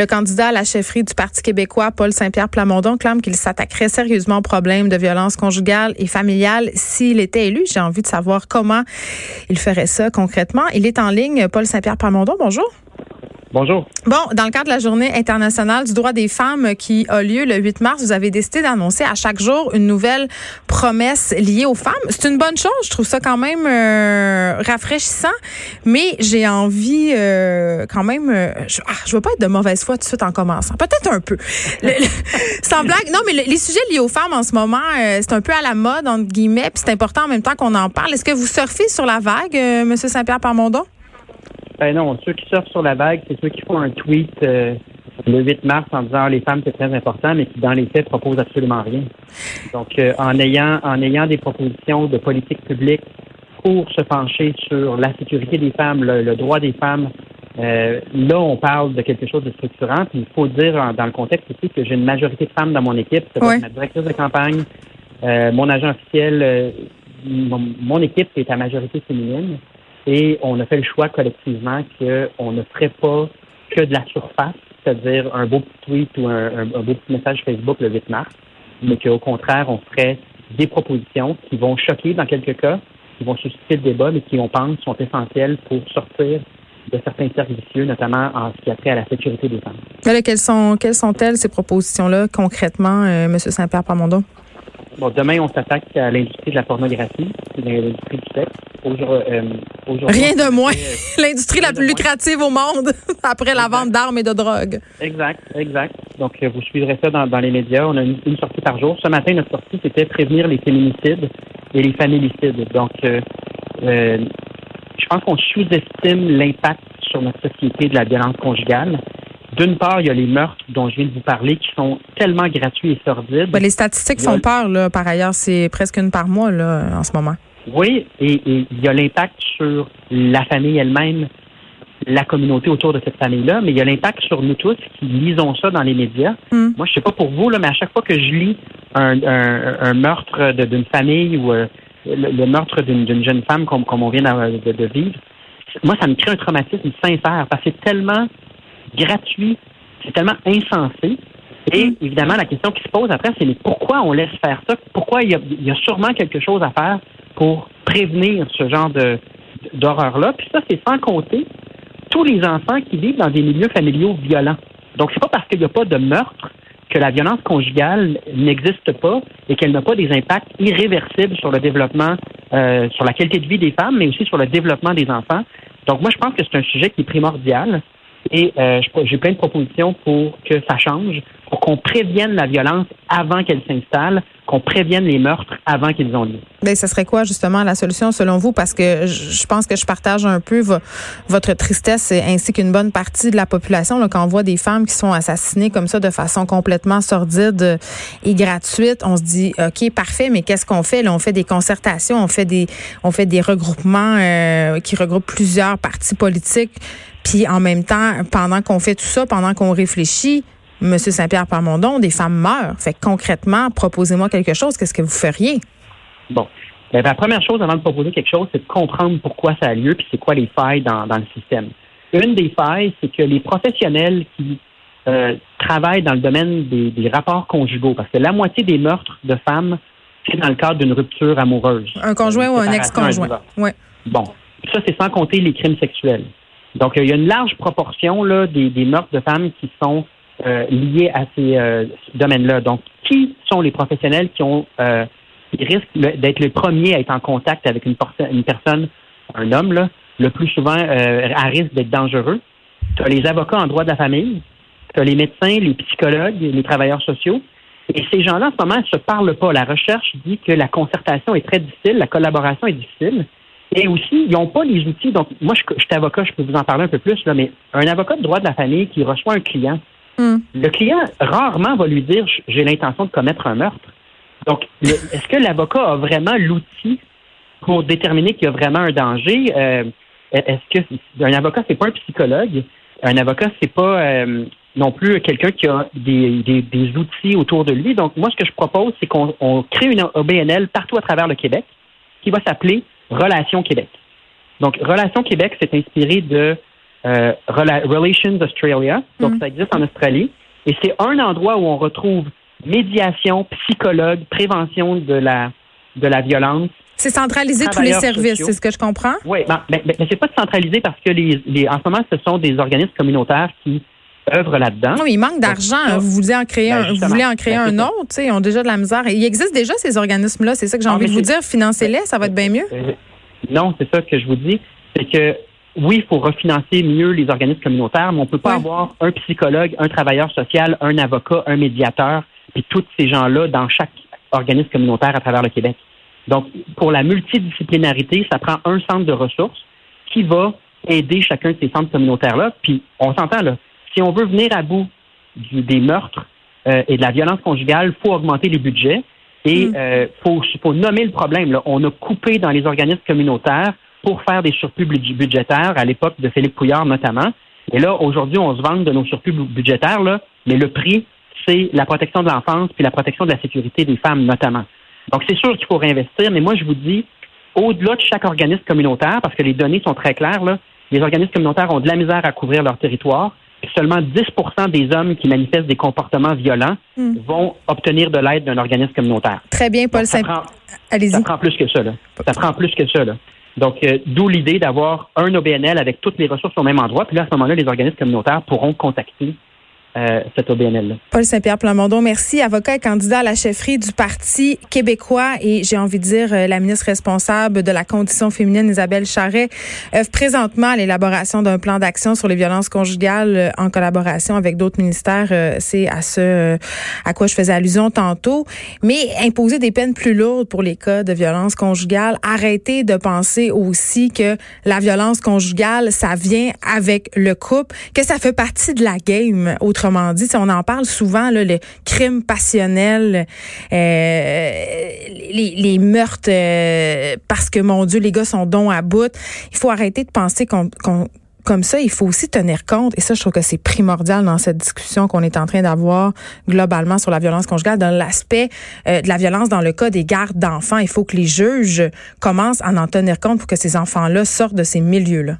Le candidat à la chefferie du Parti québécois, Paul Saint-Pierre Plamondon, clame qu'il s'attaquerait sérieusement au problème de violence conjugale et familiale s'il était élu. J'ai envie de savoir comment il ferait ça concrètement. Il est en ligne, Paul Saint-Pierre Plamondon. Bonjour. Bonjour. Bon, dans le cadre de la journée internationale du droit des femmes qui a lieu le 8 mars, vous avez décidé d'annoncer à chaque jour une nouvelle promesse liée aux femmes. C'est une bonne chose, je trouve ça quand même euh, rafraîchissant, mais j'ai envie euh, quand même, euh, je, ah, je veux pas être de mauvaise foi tout de suite en commençant, peut-être un peu. sans blague, non, mais les sujets liés aux femmes en ce moment, c'est un peu à la mode entre guillemets, puis c'est important en même temps qu'on en parle. Est-ce que vous surfez sur la vague, Monsieur Saint-Pierre Parmondon? Ben non, ceux qui surfent sur la vague, c'est ceux qui font un tweet euh, le 8 mars en disant les femmes c'est très important, mais qui dans les faits proposent absolument rien. Donc euh, en ayant en ayant des propositions de politique publique pour se pencher sur la sécurité des femmes, le, droit des femmes, euh, là on parle de quelque chose de structurant. Puis il faut dire dans le contexte aussi que j'ai une majorité de femmes dans mon équipe. C'est ma directrice de campagne, mon agent officiel, mon, mon équipe est à majorité féminine. Et on a fait le choix collectivement qu'on ne ferait pas que de la surface, c'est-à-dire un beau petit tweet ou un, beau petit message Facebook le 8 mars, mais qu'au contraire, on ferait des propositions qui vont choquer dans quelques cas, qui vont susciter le débat, mais qui, on pense, sont essentielles pour sortir de certains services, notamment en ce qui a trait à la sécurité des femmes. quelles sont quelles sont-elles ces propositions-là concrètement, euh, M. Saint-Pierre Pamondon? Bon, demain, on s'attaque à l'industrie de la pornographie, l'industrie du sexe. Euh, Rien de moins. Euh, l'industrie la plus lucrative au monde après la vente d'armes et de drogue. Exact, exact. Donc, euh, vous suivrez ça dans, les médias. On a une, sortie par jour. Ce matin, notre sortie, c'était prévenir les féminicides et les familicides. Donc, je pense qu'on sous-estime l'impact sur notre société de la violence conjugale. D'une part, il y a les meurtres dont je viens de vous parler qui sont tellement gratuits et sordides. Ben, les statistiques font peur, là. Par ailleurs, c'est presque une par mois, là, en ce moment. Oui, et, il y a l'impact sur la famille elle-même, la communauté autour de cette famille-là, mais il y a l'impact sur nous tous qui lisons ça dans les médias. Hmm. Moi, je sais pas pour vous, là, mais à chaque fois que je lis un, meurtre d'une famille ou euh, le, meurtre d'une jeune femme comme, comme on vient de, de, vivre, moi, ça me crée un traumatisme sincère parce que c'est tellement gratuit, c'est tellement insensé. Et mm. évidemment, la question qui se pose après, c'est mais pourquoi on laisse faire ça? Pourquoi il y a, sûrement quelque chose à faire pour prévenir ce genre de d'horreur-là? Puis ça, c'est sans compter tous les enfants qui vivent dans des milieux familiaux violents. Donc, c'est pas parce qu'il n'y a pas de meurtre que la violence conjugale n'existe pas et qu'elle n'a pas des impacts irréversibles sur le développement, euh, sur la qualité de vie des femmes, mais aussi sur le développement des enfants. Donc, moi, je pense que c'est un sujet qui est primordial. Et euh, j'ai plein de propositions pour que ça change, pour qu'on prévienne la violence avant qu'elle s'installe, qu'on prévienne les meurtres avant qu'ils ont lieu. Bien, ça serait quoi justement la solution selon vous? Parce que je pense que je partage un peu votre tristesse ainsi qu'une bonne partie de la population là, quand on voit des femmes qui sont assassinées comme ça de façon complètement sordide et gratuite. On se dit, OK, parfait, mais qu'est-ce qu'on fait? Là, on fait des concertations, on fait des, on fait des regroupements euh, qui regroupent plusieurs partis politiques. Puis en même temps, pendant qu'on fait tout ça, pendant qu'on réfléchit, M. Saint-Pierre Parmondon, des femmes meurent. Fait que concrètement, proposez-moi quelque chose. Qu'est-ce que vous feriez? Bon. Ben, la première chose avant de proposer quelque chose, c'est de comprendre pourquoi ça a lieu puis c'est quoi les failles dans, le système. Une des failles, c'est que les professionnels qui euh, travaillent dans le domaine des, rapports conjugaux, parce que la moitié des meurtres de femmes, c'est dans le cadre d'une rupture amoureuse. Un conjoint ou un ex-conjoint. Ouais. Bon. Ça, c'est sans compter les crimes sexuels. Donc, il y a une large proportion là, des, meurtres de femmes qui sont euh, liés à ces euh, domaines-là. Donc, qui sont les professionnels qui ont euh, qui risquent d'être les premiers à être en contact avec une, une personne, un homme, là, le plus souvent à risque d'être dangereux? Tu as les avocats en droit de la famille, tu as les médecins, les psychologues, les travailleurs sociaux. Et ces gens-là, en ce moment, ne se parlent pas. La recherche dit que la concertation est très difficile, la collaboration est difficile. Et aussi, ils n'ont pas les outils. Donc, moi, je, je, suis avocat, je peux vous en parler un peu plus, là, mais un avocat de droit de la famille qui reçoit un client, Hmm. Le client rarement va lui dire j'ai l'intention de commettre un meurtre. Donc, est-ce que l'avocat a vraiment l'outil pour déterminer qu'il y a vraiment un danger? Euh, est-ce que un avocat, c'est pas un psychologue? Un avocat, c'est pas euh, non plus quelqu'un qui a des, des, outils autour de lui. Donc, moi, ce que je propose, c'est qu'on crée une OBNL partout à travers le Québec qui va s'appeler Relations Québec. Donc, Relations Québec, c'est inspiré de euh, Relations Australia. Donc, mm. ça existe en Australie. Et c'est un endroit où on retrouve médiation, psychologue, prévention de la, de la violence. C'est centralisé tous les services, c'est ce que je comprends? Oui, mais, mais, c'est pas centralisé parce que les, les, en ce moment, ce sont des organismes communautaires qui œuvrent là-dedans. Non, il manque d'argent. Vous voulez en créer ben, un, vous voulez en créer ben, un autre, ils ont déjà de la misère. Il existe déjà ces organismes-là, c'est ça que j'ai envie de vous dire. Financez-les, ça va être bien mieux. Euh, non, c'est ça que je vous dis. C'est que oui, il faut refinancer mieux les organismes communautaires, mais on ne peut pas avoir un psychologue, un travailleur social, un avocat, un médiateur, puis tous ces gens-là dans chaque organisme communautaire à travers le Québec. Donc, pour la multidisciplinarité, ça prend un centre de ressources qui va aider chacun de ces centres communautaires-là. Puis, on s'entend là, si on veut venir à bout des meurtres euh, et de la violence conjugale, il faut augmenter les budgets et il mm. euh, faut, nommer le problème. Là. On a coupé dans les organismes communautaires pour faire des surplus budgétaires à l'époque de Philippe Couillard notamment. Et là, aujourd'hui, on se vante de nos surplus budgétaires, là, mais le prix, c'est la protection de l'enfance puis la protection de la sécurité des femmes notamment. Donc, c'est sûr qu'il faut réinvestir, mais moi, je vous dis, au-delà de chaque organisme communautaire, parce que les données sont très claires, là, les organismes communautaires ont de la misère à couvrir leur territoire. Seulement 10% des hommes qui manifestent des comportements violents hmm. vont obtenir de l'aide d'un organisme communautaire. Très bien, Paul saint Allez-y. Ça prend plus que ça. Là. Ça prend plus que ça. Là. Donc, euh, d'où l'idée d'avoir un OBNL avec toutes les ressources au même endroit. Puis là, à ce moment-là, les organismes communautaires pourront contacter euh. Paul Saint-Pierre Plamondon, merci. Avocat et candidat à la chefferie du Parti québécois et j'ai envie de dire euh, la ministre responsable de la condition féminine, Isabelle Charret, œuvre présentement à l'élaboration d'un plan d'action sur les violences conjugales euh, en collaboration avec d'autres ministères. C'est à ce à quoi je faisais allusion tantôt. Mais imposer des peines plus lourdes pour les cas de violence conjugale, arrêter de penser aussi que la violence conjugale, ça vient avec le couple, que ça fait partie de la game. Autrement dit, on en parle souvent, là, le crime passionnel, euh, les, meurtres, euh, parce que, mon Dieu, les gars sont dons à bout. Il faut arrêter de penser qu'on comme ça, il faut aussi tenir compte, et ça, je trouve que c'est primordial dans cette discussion qu'on est en train d'avoir globalement sur la violence conjugale, dans l'aspect euh, de la violence dans le cas des gardes d'enfants. Il faut que les juges commencent à en tenir compte pour que ces enfants-là sortent de ces milieux-là.